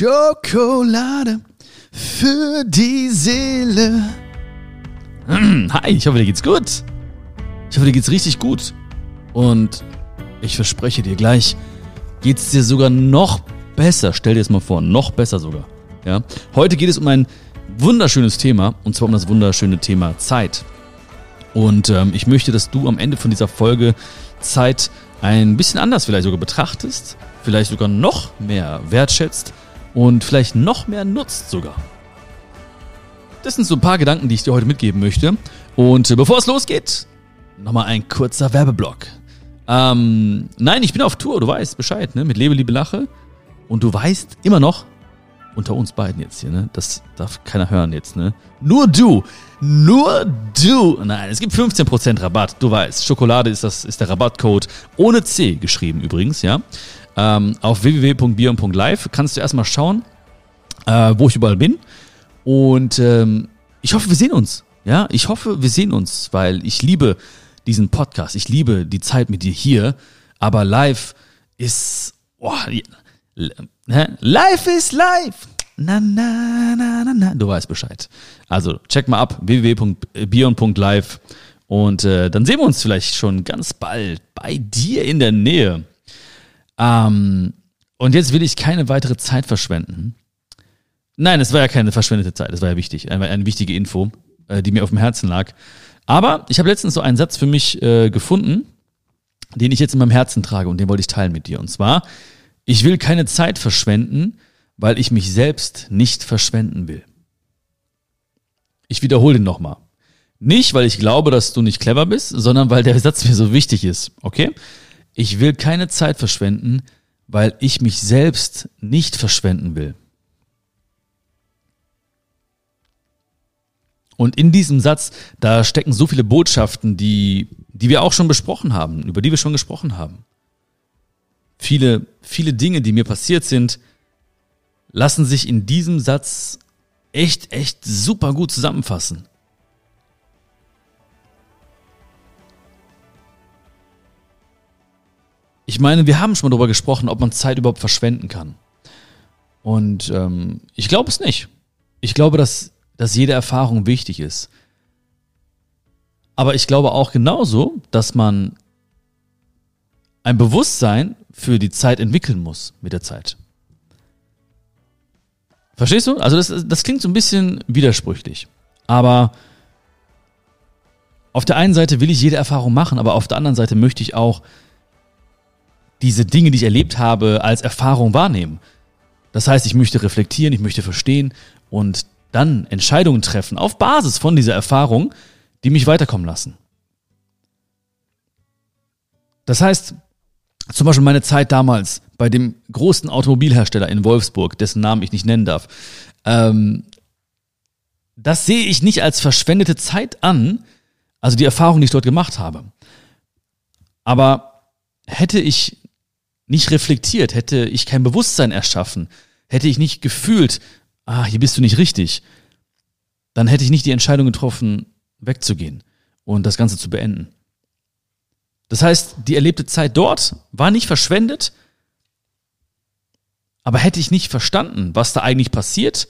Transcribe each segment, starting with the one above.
Schokolade für die Seele. Hi, ich hoffe, dir geht's gut. Ich hoffe, dir geht's richtig gut. Und ich verspreche dir gleich, geht's dir sogar noch besser. Stell dir es mal vor, noch besser sogar. Ja? Heute geht es um ein wunderschönes Thema, und zwar um das wunderschöne Thema Zeit. Und ähm, ich möchte, dass du am Ende von dieser Folge Zeit ein bisschen anders vielleicht sogar betrachtest, vielleicht sogar noch mehr wertschätzt und vielleicht noch mehr nutzt sogar. Das sind so ein paar Gedanken, die ich dir heute mitgeben möchte. Und äh, bevor es losgeht, nochmal ein kurzer Werbeblock. Ähm, nein, ich bin auf Tour, du weißt Bescheid, ne? Mit Lebe, Liebe, Lache. Und du weißt immer noch, unter uns beiden jetzt hier, ne? Das darf keiner hören jetzt, ne? Nur du, nur du. Nein, es gibt 15% Rabatt, du weißt. Schokolade ist das, ist der Rabattcode. Ohne C geschrieben übrigens, ja. Ähm, auf www.bion.live kannst du erstmal schauen, äh, wo ich überall bin. Und ähm, ich hoffe, wir sehen uns. Ja, ich hoffe, wir sehen uns, weil ich liebe diesen Podcast. Ich liebe die Zeit mit dir hier. Aber live ist. Oh, live ist live. Na, na, na, na, na. Du weißt Bescheid. Also check mal ab www.bion.live und äh, dann sehen wir uns vielleicht schon ganz bald bei dir in der Nähe. Ähm, und jetzt will ich keine weitere Zeit verschwenden. Nein, es war ja keine verschwendete Zeit, es war ja wichtig, eine, eine wichtige Info, äh, die mir auf dem Herzen lag. Aber ich habe letztens so einen Satz für mich äh, gefunden, den ich jetzt in meinem Herzen trage und den wollte ich teilen mit dir. Und zwar, ich will keine Zeit verschwenden, weil ich mich selbst nicht verschwenden will. Ich wiederhole den nochmal. Nicht, weil ich glaube, dass du nicht clever bist, sondern weil der Satz mir so wichtig ist. Okay? Ich will keine Zeit verschwenden, weil ich mich selbst nicht verschwenden will. Und in diesem Satz, da stecken so viele Botschaften, die, die wir auch schon besprochen haben, über die wir schon gesprochen haben. Viele, viele Dinge, die mir passiert sind, lassen sich in diesem Satz echt, echt super gut zusammenfassen. Ich meine, wir haben schon mal darüber gesprochen, ob man Zeit überhaupt verschwenden kann. Und ähm, ich glaube es nicht. Ich glaube, dass dass jede Erfahrung wichtig ist. Aber ich glaube auch genauso, dass man ein Bewusstsein für die Zeit entwickeln muss mit der Zeit. Verstehst du? Also das, das klingt so ein bisschen widersprüchlich. Aber auf der einen Seite will ich jede Erfahrung machen, aber auf der anderen Seite möchte ich auch diese Dinge, die ich erlebt habe, als Erfahrung wahrnehmen. Das heißt, ich möchte reflektieren, ich möchte verstehen und dann Entscheidungen treffen auf Basis von dieser Erfahrung, die mich weiterkommen lassen. Das heißt, zum Beispiel meine Zeit damals bei dem großen Automobilhersteller in Wolfsburg, dessen Namen ich nicht nennen darf, ähm, das sehe ich nicht als verschwendete Zeit an, also die Erfahrung, die ich dort gemacht habe. Aber hätte ich nicht reflektiert, hätte ich kein Bewusstsein erschaffen, hätte ich nicht gefühlt, ah, hier bist du nicht richtig, dann hätte ich nicht die Entscheidung getroffen, wegzugehen und das Ganze zu beenden. Das heißt, die erlebte Zeit dort war nicht verschwendet, aber hätte ich nicht verstanden, was da eigentlich passiert,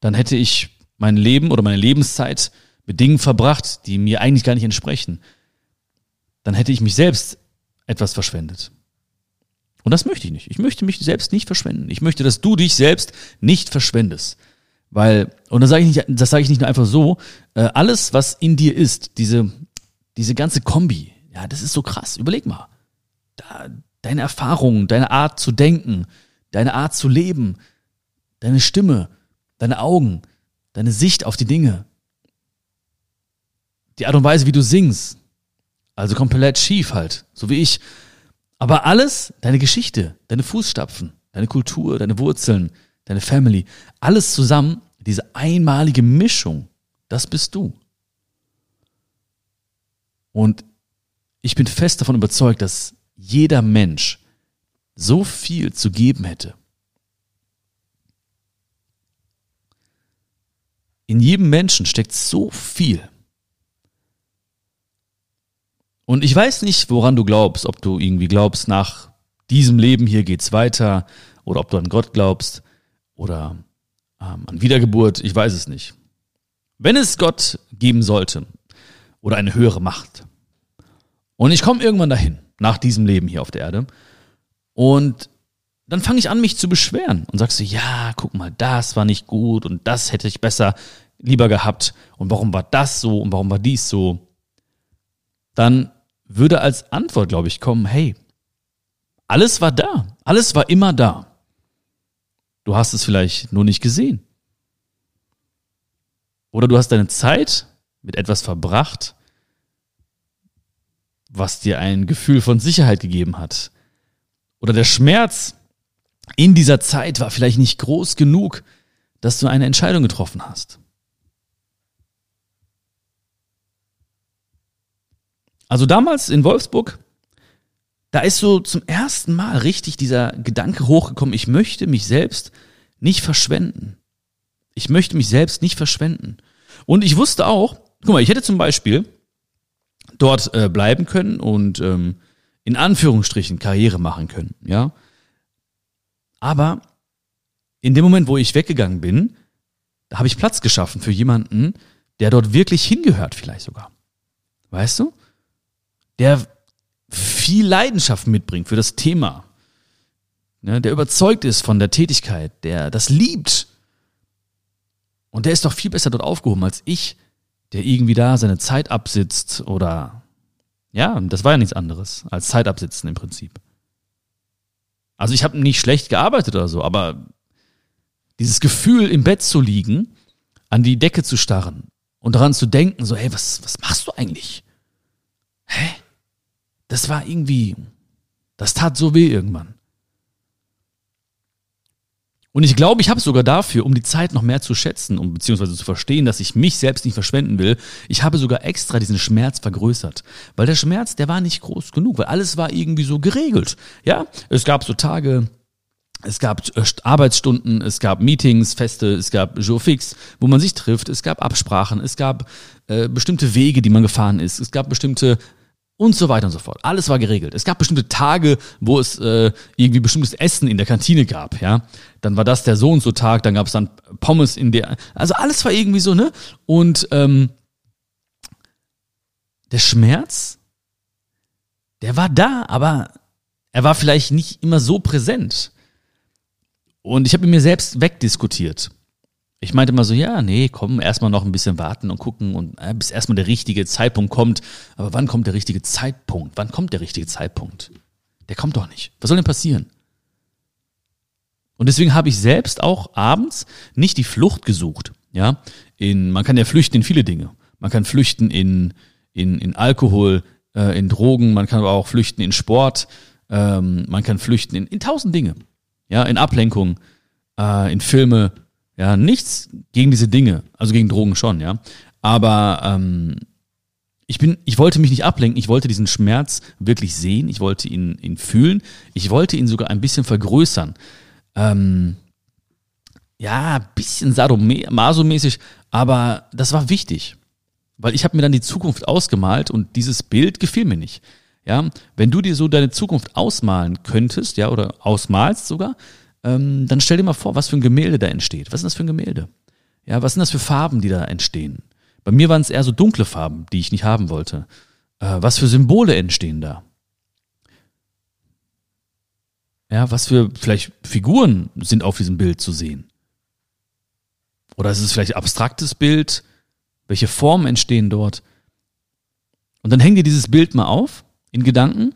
dann hätte ich mein Leben oder meine Lebenszeit mit Dingen verbracht, die mir eigentlich gar nicht entsprechen. Dann hätte ich mich selbst etwas verschwendet. Und das möchte ich nicht. Ich möchte mich selbst nicht verschwenden. Ich möchte, dass du dich selbst nicht verschwendest. Weil, und das sage ich nicht, das sage ich nicht nur einfach so, äh, alles, was in dir ist, diese, diese ganze Kombi, ja, das ist so krass. Überleg mal. Da, deine Erfahrungen, deine Art zu denken, deine Art zu leben, deine Stimme, deine Augen, deine Sicht auf die Dinge, die Art und Weise, wie du singst, also komplett schief halt, so wie ich, aber alles, deine Geschichte, deine Fußstapfen, deine Kultur, deine Wurzeln, deine Family, alles zusammen, diese einmalige Mischung, das bist du. Und ich bin fest davon überzeugt, dass jeder Mensch so viel zu geben hätte. In jedem Menschen steckt so viel. Und ich weiß nicht, woran du glaubst, ob du irgendwie glaubst, nach diesem Leben hier geht's weiter oder ob du an Gott glaubst oder ähm, an Wiedergeburt, ich weiß es nicht. Wenn es Gott geben sollte oder eine höhere Macht. Und ich komme irgendwann dahin, nach diesem Leben hier auf der Erde. Und dann fange ich an, mich zu beschweren und sagst du, ja, guck mal, das war nicht gut und das hätte ich besser lieber gehabt. Und warum war das so und warum war dies so, dann würde als Antwort, glaube ich, kommen, hey, alles war da, alles war immer da. Du hast es vielleicht nur nicht gesehen. Oder du hast deine Zeit mit etwas verbracht, was dir ein Gefühl von Sicherheit gegeben hat. Oder der Schmerz in dieser Zeit war vielleicht nicht groß genug, dass du eine Entscheidung getroffen hast. Also damals in Wolfsburg, da ist so zum ersten Mal richtig dieser Gedanke hochgekommen, ich möchte mich selbst nicht verschwenden. Ich möchte mich selbst nicht verschwenden. Und ich wusste auch, guck mal, ich hätte zum Beispiel dort äh, bleiben können und ähm, in Anführungsstrichen Karriere machen können, ja. Aber in dem Moment, wo ich weggegangen bin, da habe ich Platz geschaffen für jemanden, der dort wirklich hingehört, vielleicht sogar. Weißt du? Der viel Leidenschaft mitbringt für das Thema. Ne, der überzeugt ist von der Tätigkeit, der das liebt. Und der ist doch viel besser dort aufgehoben als ich, der irgendwie da seine Zeit absitzt oder ja, das war ja nichts anderes als Zeit absitzen im Prinzip. Also ich habe nicht schlecht gearbeitet oder so, aber dieses Gefühl, im Bett zu liegen, an die Decke zu starren und daran zu denken, so, hey, was, was machst du eigentlich? Hä? Das war irgendwie, das tat so weh irgendwann. Und ich glaube, ich habe sogar dafür, um die Zeit noch mehr zu schätzen, um beziehungsweise zu verstehen, dass ich mich selbst nicht verschwenden will, ich habe sogar extra diesen Schmerz vergrößert. Weil der Schmerz, der war nicht groß genug, weil alles war irgendwie so geregelt. Ja, es gab so Tage, es gab äh, Arbeitsstunden, es gab Meetings, Feste, es gab Jour fix, wo man sich trifft, es gab Absprachen, es gab äh, bestimmte Wege, die man gefahren ist, es gab bestimmte und so weiter und so fort. Alles war geregelt. Es gab bestimmte Tage, wo es äh, irgendwie bestimmtes Essen in der Kantine gab, ja. Dann war das der so und so Tag, dann gab es dann Pommes in der. Also alles war irgendwie so, ne? Und ähm, der Schmerz, der war da, aber er war vielleicht nicht immer so präsent. Und ich habe mir selbst wegdiskutiert. Ich meinte mal so, ja, nee, komm, erstmal noch ein bisschen warten und gucken und äh, bis erstmal der richtige Zeitpunkt kommt. Aber wann kommt der richtige Zeitpunkt? Wann kommt der richtige Zeitpunkt? Der kommt doch nicht. Was soll denn passieren? Und deswegen habe ich selbst auch abends nicht die Flucht gesucht. Ja, in, man kann ja flüchten in viele Dinge. Man kann flüchten in, in, in Alkohol, äh, in Drogen, man kann aber auch flüchten in Sport, ähm, man kann flüchten in, in tausend Dinge. Ja, in Ablenkung, äh, in Filme, ja, nichts gegen diese Dinge, also gegen Drogen schon, ja. Aber ähm, ich bin, ich wollte mich nicht ablenken, ich wollte diesen Schmerz wirklich sehen, ich wollte ihn, ihn fühlen, ich wollte ihn sogar ein bisschen vergrößern. Ähm, ja, bisschen sadomaso-mäßig, aber das war wichtig. Weil ich habe mir dann die Zukunft ausgemalt und dieses Bild gefiel mir nicht. Ja, wenn du dir so deine Zukunft ausmalen könntest, ja, oder ausmalst sogar, ähm, dann stell dir mal vor, was für ein Gemälde da entsteht. Was ist das für ein Gemälde? Ja, was sind das für Farben, die da entstehen? Bei mir waren es eher so dunkle Farben, die ich nicht haben wollte. Äh, was für Symbole entstehen da? Ja, was für vielleicht Figuren sind auf diesem Bild zu sehen? Oder ist es vielleicht ein abstraktes Bild? Welche Formen entstehen dort? Und dann häng dir dieses Bild mal auf in Gedanken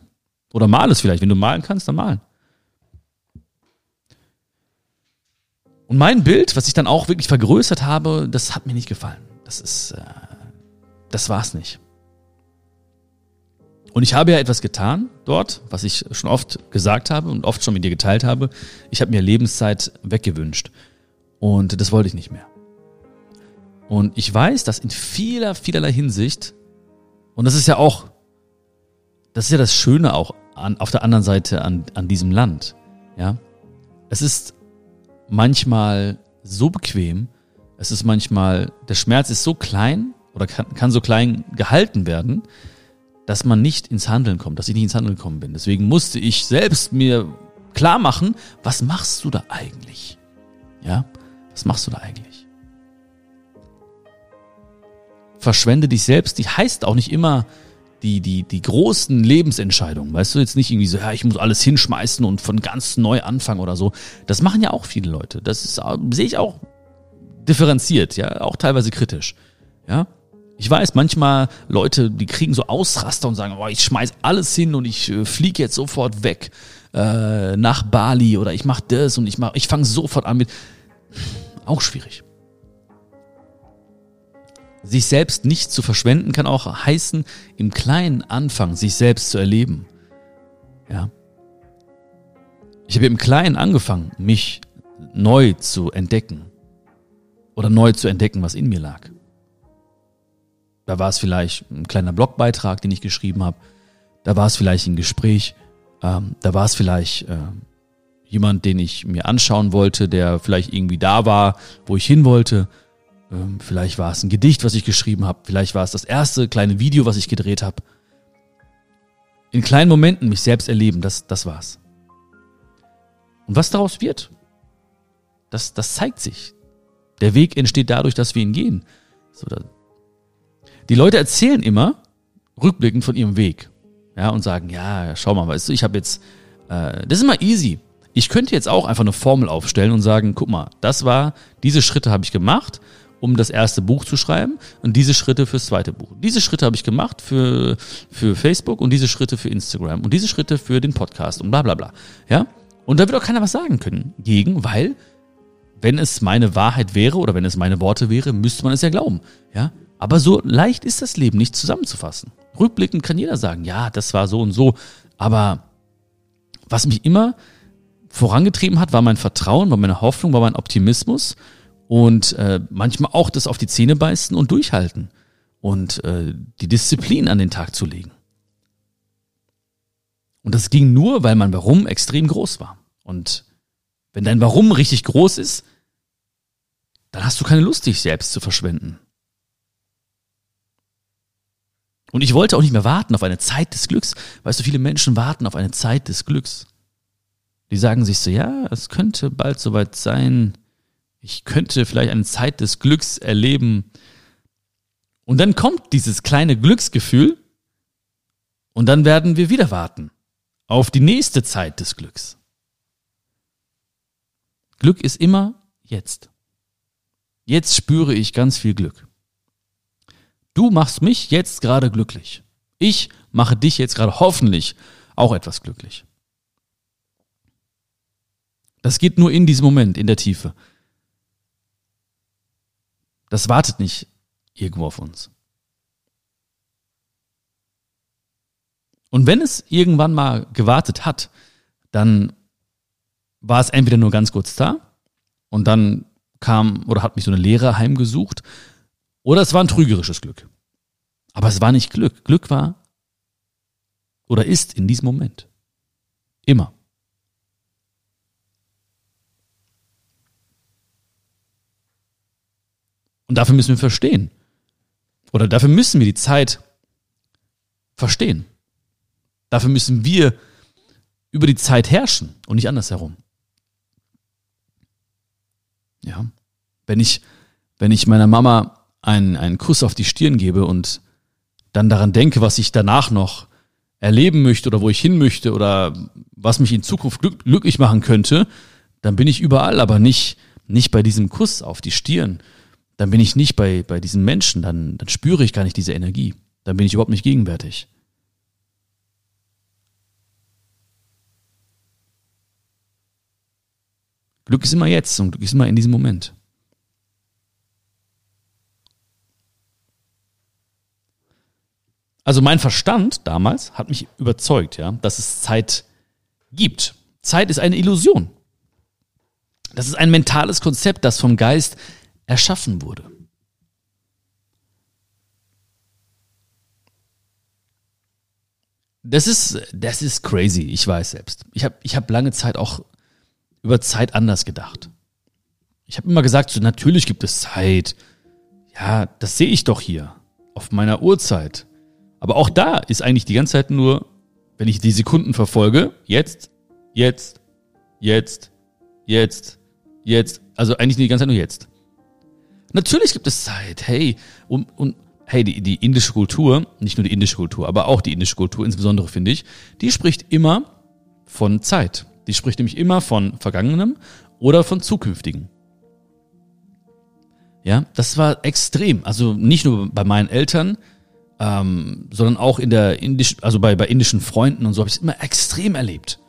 oder mal es vielleicht. Wenn du malen kannst, dann malen. Und mein Bild, was ich dann auch wirklich vergrößert habe, das hat mir nicht gefallen. Das ist, äh, das war's nicht. Und ich habe ja etwas getan dort, was ich schon oft gesagt habe und oft schon mit dir geteilt habe. Ich habe mir Lebenszeit weggewünscht. Und das wollte ich nicht mehr. Und ich weiß, dass in vieler, vielerlei Hinsicht, und das ist ja auch, das ist ja das Schöne auch an, auf der anderen Seite an, an diesem Land, ja. Es ist manchmal so bequem, es ist manchmal, der Schmerz ist so klein oder kann, kann so klein gehalten werden, dass man nicht ins Handeln kommt, dass ich nicht ins Handeln gekommen bin. Deswegen musste ich selbst mir klar machen, was machst du da eigentlich? Ja, was machst du da eigentlich? Verschwende dich selbst, die heißt auch nicht immer die, die, die großen Lebensentscheidungen. Weißt du, jetzt nicht irgendwie so, ja, ich muss alles hinschmeißen und von ganz neu anfangen oder so. Das machen ja auch viele Leute. Das ist, sehe ich auch differenziert, ja, auch teilweise kritisch. Ja, ich weiß, manchmal Leute, die kriegen so Ausraster und sagen, oh, ich schmeiß alles hin und ich äh, fliege jetzt sofort weg äh, nach Bali oder ich mache das und ich mach, ich fange sofort an mit. Auch schwierig. Sich selbst nicht zu verschwenden kann auch heißen, im Kleinen anfangen, sich selbst zu erleben. Ja. Ich habe im Kleinen angefangen, mich neu zu entdecken. Oder neu zu entdecken, was in mir lag. Da war es vielleicht ein kleiner Blogbeitrag, den ich geschrieben habe. Da war es vielleicht ein Gespräch. Ähm, da war es vielleicht äh, jemand, den ich mir anschauen wollte, der vielleicht irgendwie da war, wo ich hin wollte. Ähm, vielleicht war es ein Gedicht, was ich geschrieben habe. Vielleicht war es das erste kleine Video, was ich gedreht habe. In kleinen Momenten mich selbst erleben, das, das war's. Und was daraus wird, das, das zeigt sich. Der Weg entsteht dadurch, dass wir ihn gehen. So, da, die Leute erzählen immer rückblickend von ihrem Weg. Ja, und sagen, ja, schau mal, weißt du, ich habe jetzt, äh, das ist immer easy. Ich könnte jetzt auch einfach eine Formel aufstellen und sagen, guck mal, das war, diese Schritte habe ich gemacht, um das erste Buch zu schreiben und diese Schritte fürs zweite Buch. Diese Schritte habe ich gemacht für, für Facebook und diese Schritte für Instagram und diese Schritte für den Podcast und bla bla bla. Ja? Und da wird auch keiner was sagen können gegen, weil wenn es meine Wahrheit wäre oder wenn es meine Worte wäre, müsste man es ja glauben. Ja? Aber so leicht ist das Leben nicht zusammenzufassen. Rückblickend kann jeder sagen, ja, das war so und so. Aber was mich immer vorangetrieben hat, war mein Vertrauen, war meine Hoffnung, war mein Optimismus und äh, manchmal auch das auf die Zähne beißen und durchhalten und äh, die Disziplin an den Tag zu legen. Und das ging nur, weil mein Warum extrem groß war. Und wenn dein Warum richtig groß ist, dann hast du keine Lust, dich selbst zu verschwenden. Und ich wollte auch nicht mehr warten auf eine Zeit des Glücks. Weißt du, viele Menschen warten auf eine Zeit des Glücks. Die sagen sich so, ja, es könnte bald soweit sein. Ich könnte vielleicht eine Zeit des Glücks erleben. Und dann kommt dieses kleine Glücksgefühl und dann werden wir wieder warten auf die nächste Zeit des Glücks. Glück ist immer jetzt. Jetzt spüre ich ganz viel Glück. Du machst mich jetzt gerade glücklich. Ich mache dich jetzt gerade hoffentlich auch etwas glücklich. Das geht nur in diesem Moment, in der Tiefe. Das wartet nicht irgendwo auf uns. Und wenn es irgendwann mal gewartet hat, dann war es entweder nur ganz kurz da und dann kam oder hat mich so eine Lehre heimgesucht oder es war ein trügerisches Glück. Aber es war nicht Glück. Glück war oder ist in diesem Moment. Immer. Und dafür müssen wir verstehen. Oder dafür müssen wir die Zeit verstehen. Dafür müssen wir über die Zeit herrschen und nicht andersherum. Ja. Wenn ich, wenn ich meiner Mama einen, einen Kuss auf die Stirn gebe und dann daran denke, was ich danach noch erleben möchte oder wo ich hin möchte oder was mich in Zukunft glück, glücklich machen könnte, dann bin ich überall, aber nicht, nicht bei diesem Kuss auf die Stirn. Dann bin ich nicht bei, bei diesen Menschen, dann, dann spüre ich gar nicht diese Energie. Dann bin ich überhaupt nicht gegenwärtig. Glück ist immer jetzt und Glück ist immer in diesem Moment. Also mein Verstand damals hat mich überzeugt, ja, dass es Zeit gibt. Zeit ist eine Illusion. Das ist ein mentales Konzept, das vom Geist erschaffen wurde. Das ist, das ist crazy, ich weiß selbst. Ich habe ich hab lange Zeit auch über Zeit anders gedacht. Ich habe immer gesagt, so, natürlich gibt es Zeit. Ja, das sehe ich doch hier auf meiner Uhrzeit Aber auch da ist eigentlich die ganze Zeit nur, wenn ich die Sekunden verfolge, jetzt, jetzt, jetzt, jetzt, jetzt, also eigentlich die ganze Zeit nur jetzt. Natürlich gibt es Zeit, hey, und, und hey, die, die indische Kultur, nicht nur die indische Kultur, aber auch die indische Kultur insbesondere, finde ich, die spricht immer von Zeit. Die spricht nämlich immer von Vergangenem oder von Zukünftigen. Ja, das war extrem. Also nicht nur bei meinen Eltern, ähm, sondern auch in der indisch, also bei, bei indischen Freunden und so habe ich es immer extrem erlebt.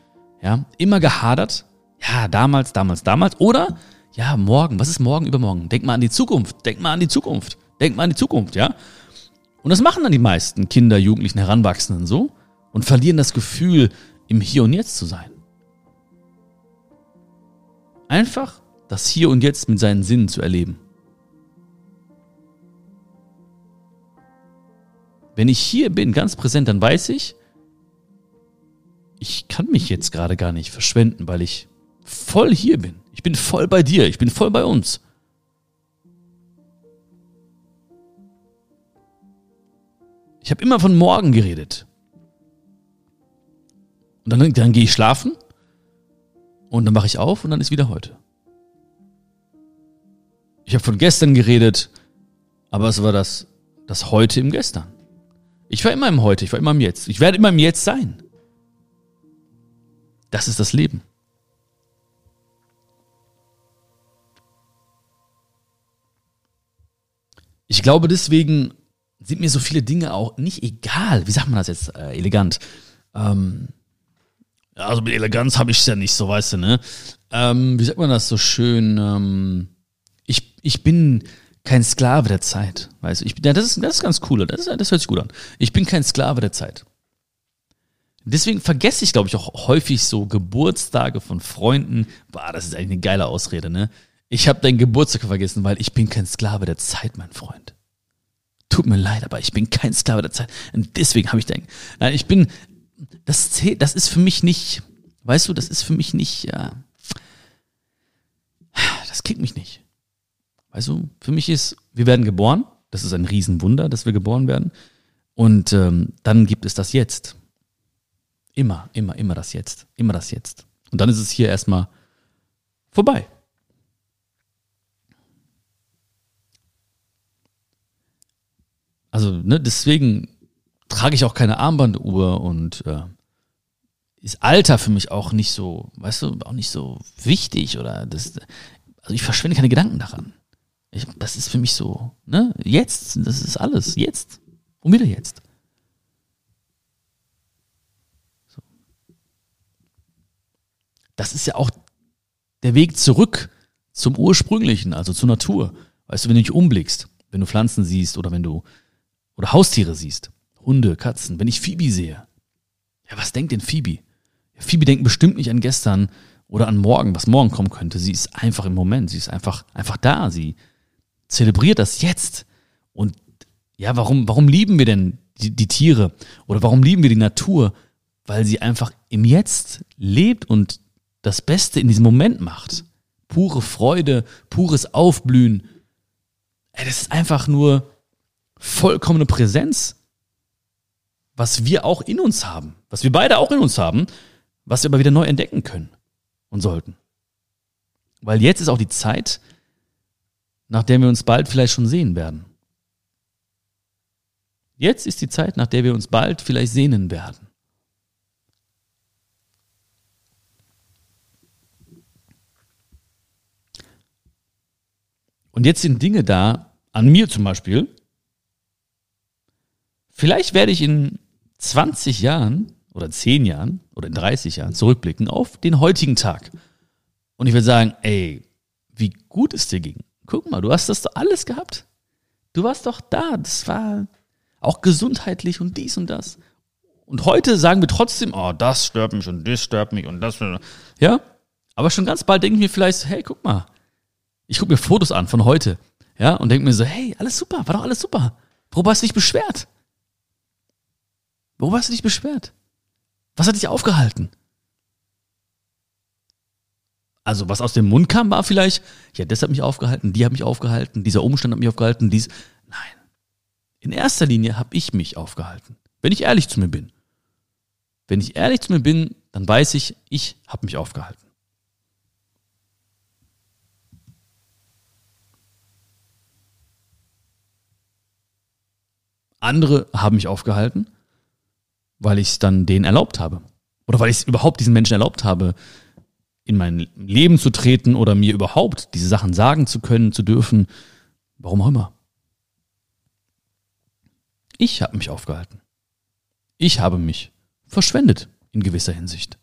Ja, immer gehadert. Ja, damals, damals, damals. Oder, ja, morgen. Was ist morgen, übermorgen? Denk mal an die Zukunft. Denk mal an die Zukunft. Denk mal an die Zukunft, ja. Und das machen dann die meisten Kinder, Jugendlichen, Heranwachsenden so und verlieren das Gefühl, im Hier und Jetzt zu sein. Einfach das Hier und Jetzt mit seinen Sinnen zu erleben. Wenn ich hier bin, ganz präsent, dann weiß ich, ich kann mich jetzt gerade gar nicht verschwenden, weil ich voll hier bin. Ich bin voll bei dir, ich bin voll bei uns. Ich habe immer von morgen geredet. Und dann, dann gehe ich schlafen und dann mache ich auf und dann ist wieder heute. Ich habe von gestern geredet, aber es war das, das Heute im Gestern. Ich war immer im Heute, ich war immer im Jetzt. Ich werde immer im Jetzt sein. Das ist das Leben. Ich glaube, deswegen sind mir so viele Dinge auch nicht egal. Wie sagt man das jetzt äh, elegant? Ähm, also mit Eleganz habe ich es ja nicht so, weißt du, ne? Ähm, wie sagt man das so schön? Ähm, ich, ich bin kein Sklave der Zeit, weißt du? Ich, ja, das ist, das ist ganz cool, das, ist, das hört sich gut an. Ich bin kein Sklave der Zeit. Deswegen vergesse ich, glaube ich, auch häufig so Geburtstage von Freunden. Boah, das ist eigentlich eine geile Ausrede, ne? Ich habe deinen Geburtstag vergessen, weil ich bin kein Sklave der Zeit, mein Freund. Tut mir leid, aber ich bin kein Sklave der Zeit. Und deswegen habe ich den. Nein, ich bin. Das zählt, das ist für mich nicht. Weißt du, das ist für mich nicht. Ja, das kickt mich nicht. Weißt du, für mich ist, wir werden geboren. Das ist ein Riesenwunder, dass wir geboren werden. Und ähm, dann gibt es das Jetzt. Immer, immer, immer das Jetzt. Immer das Jetzt. Und dann ist es hier erstmal vorbei. Also, ne, deswegen trage ich auch keine Armbanduhr und äh, ist Alter für mich auch nicht so, weißt du, auch nicht so wichtig oder das. Also ich verschwende keine Gedanken daran. Ich, das ist für mich so, ne? Jetzt, das ist alles. Jetzt. Und wieder jetzt. So. Das ist ja auch der Weg zurück zum Ursprünglichen, also zur Natur. Weißt du, wenn du dich umblickst, wenn du Pflanzen siehst oder wenn du oder Haustiere siehst, Hunde, Katzen, wenn ich Phoebe sehe, ja, was denkt denn Phoebe? Ja, Phoebe denkt bestimmt nicht an gestern oder an morgen, was morgen kommen könnte. Sie ist einfach im Moment, sie ist einfach, einfach da, sie zelebriert das jetzt. Und ja, warum, warum lieben wir denn die, die Tiere oder warum lieben wir die Natur? Weil sie einfach im Jetzt lebt und das Beste in diesem Moment macht. Pure Freude, pures Aufblühen. Ey, das ist einfach nur vollkommene Präsenz, was wir auch in uns haben, was wir beide auch in uns haben, was wir aber wieder neu entdecken können und sollten. Weil jetzt ist auch die Zeit, nach der wir uns bald vielleicht schon sehen werden. Jetzt ist die Zeit, nach der wir uns bald vielleicht sehnen werden. Und jetzt sind Dinge da, an mir zum Beispiel, Vielleicht werde ich in 20 Jahren oder 10 Jahren oder in 30 Jahren zurückblicken auf den heutigen Tag. Und ich werde sagen, ey, wie gut es dir ging. Guck mal, du hast das doch alles gehabt. Du warst doch da. Das war auch gesundheitlich und dies und das. Und heute sagen wir trotzdem, oh, das stört mich und das stört mich und das. Ja? Aber schon ganz bald denke ich mir vielleicht, hey, guck mal. Ich gucke mir Fotos an von heute. Ja? Und denke mir so, hey, alles super, war doch alles super. Worüber hast du dich beschwert? Worüber hast du dich beschwert? Was hat dich aufgehalten? Also, was aus dem Mund kam, war vielleicht, ja, das hat mich aufgehalten, die hat mich aufgehalten, dieser Umstand hat mich aufgehalten, dies. Nein. In erster Linie habe ich mich aufgehalten. Wenn ich ehrlich zu mir bin. Wenn ich ehrlich zu mir bin, dann weiß ich, ich habe mich aufgehalten. Andere haben mich aufgehalten, weil ich es dann denen erlaubt habe. Oder weil ich es überhaupt diesen Menschen erlaubt habe, in mein Leben zu treten oder mir überhaupt diese Sachen sagen zu können, zu dürfen. Warum auch immer. Ich habe mich aufgehalten. Ich habe mich verschwendet in gewisser Hinsicht.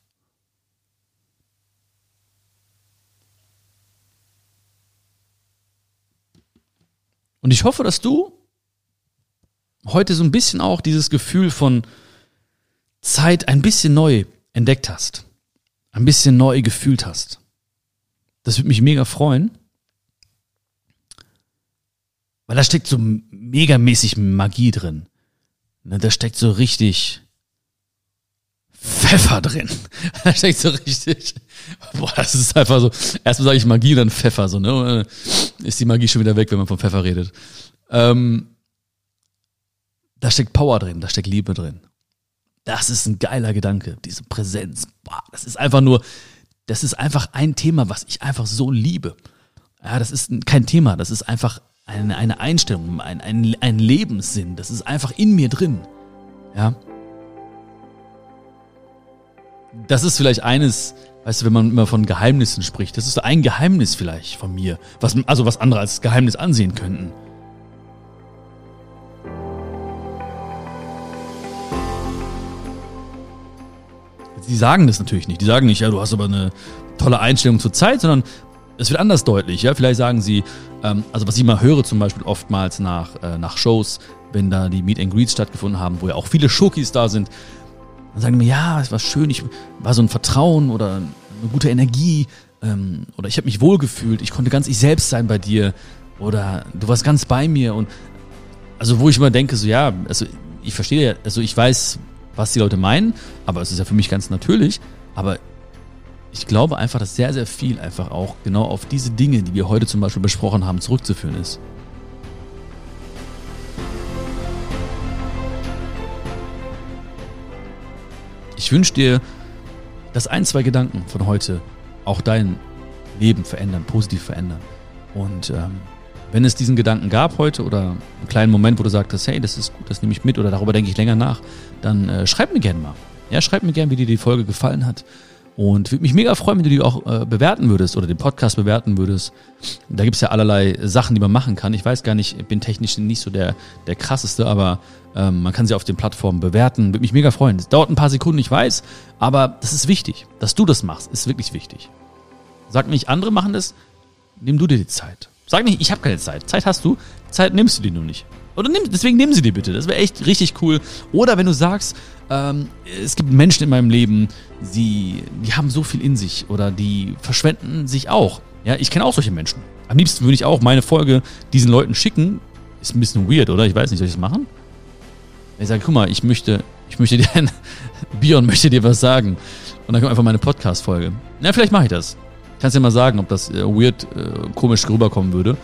Und ich hoffe, dass du heute so ein bisschen auch dieses Gefühl von Zeit ein bisschen neu entdeckt hast, ein bisschen neu gefühlt hast. Das würde mich mega freuen, weil da steckt so megamäßig Magie drin. Ne, da steckt so richtig Pfeffer drin. Da steckt so richtig. Boah, das ist einfach so. Erstmal sage ich Magie, dann Pfeffer, so, ne? Ist die Magie schon wieder weg, wenn man von Pfeffer redet. Ähm, da steckt Power drin, da steckt Liebe drin. Das ist ein geiler Gedanke, diese Präsenz. Boah, das ist einfach nur, das ist einfach ein Thema, was ich einfach so liebe. Ja, das ist kein Thema, das ist einfach eine, eine Einstellung, ein, ein, ein Lebenssinn. Das ist einfach in mir drin. Ja. Das ist vielleicht eines, weißt du, wenn man immer von Geheimnissen spricht, das ist ein Geheimnis vielleicht von mir, was, also was andere als Geheimnis ansehen könnten. Die sagen das natürlich nicht. Die sagen nicht, ja, du hast aber eine tolle Einstellung zur Zeit, sondern es wird anders deutlich. Ja, vielleicht sagen sie, ähm, also was ich mal höre, zum Beispiel oftmals nach, äh, nach Shows, wenn da die Meet and Greets stattgefunden haben, wo ja auch viele Schokis da sind, dann sagen die mir, ja, es war schön, ich war so ein Vertrauen oder eine gute Energie ähm, oder ich habe mich wohlgefühlt, ich konnte ganz ich selbst sein bei dir oder du warst ganz bei mir und also wo ich immer denke, so ja, also ich verstehe also ich weiß, was die Leute meinen, aber es ist ja für mich ganz natürlich. Aber ich glaube einfach, dass sehr, sehr viel einfach auch genau auf diese Dinge, die wir heute zum Beispiel besprochen haben, zurückzuführen ist. Ich wünsche dir, dass ein, zwei Gedanken von heute auch dein Leben verändern, positiv verändern. Und ähm, wenn es diesen Gedanken gab heute oder einen kleinen Moment, wo du sagtest, hey, das ist gut, das nehme ich mit oder darüber denke ich länger nach, dann äh, schreib mir gerne mal. Ja, schreib mir gerne, wie dir die Folge gefallen hat. Und würde mich mega freuen, wenn du die auch äh, bewerten würdest oder den Podcast bewerten würdest. Da gibt's ja allerlei Sachen, die man machen kann. Ich weiß gar nicht, ich bin technisch nicht so der, der krasseste, aber ähm, man kann sie auf den Plattformen bewerten. Würde mich mega freuen. Das dauert ein paar Sekunden, ich weiß, aber das ist wichtig. Dass du das machst, ist wirklich wichtig. Sag nicht, andere machen das, nimm du dir die Zeit. Sag nicht, ich habe keine Zeit. Zeit hast du, Zeit nimmst du dir nur nicht. Oder nimm, deswegen nehmen sie dir bitte. Das wäre echt richtig cool. Oder wenn du sagst, ähm, es gibt Menschen in meinem Leben, die, die haben so viel in sich oder die verschwenden sich auch. Ja, ich kenne auch solche Menschen. Am liebsten würde ich auch meine Folge diesen Leuten schicken. Ist ein bisschen weird, oder? Ich weiß nicht, soll ich das machen? Ich sage, guck mal, ich möchte, ich möchte dir, Bion möchte dir was sagen. Und dann kommt einfach meine Podcast-Folge. Na, vielleicht mache ich das. Kannst dir mal sagen, ob das äh, weird, äh, komisch rüberkommen würde.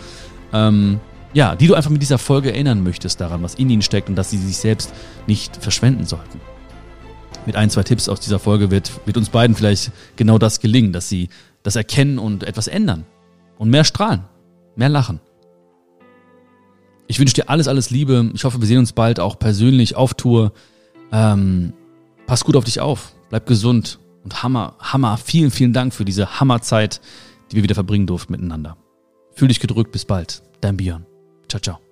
Ähm, ja, die du einfach mit dieser Folge erinnern möchtest daran, was in ihnen steckt und dass sie sich selbst nicht verschwenden sollten. Mit ein, zwei Tipps aus dieser Folge wird, wird uns beiden vielleicht genau das gelingen, dass sie das erkennen und etwas ändern. Und mehr strahlen, mehr lachen. Ich wünsche dir alles, alles Liebe. Ich hoffe, wir sehen uns bald auch persönlich auf Tour. Ähm, pass gut auf dich auf. Bleib gesund. Und Hammer, Hammer, vielen, vielen Dank für diese Hammerzeit, die wir wieder verbringen durften miteinander. Fühl dich gedrückt, bis bald. Dein Björn. Ciao, ciao.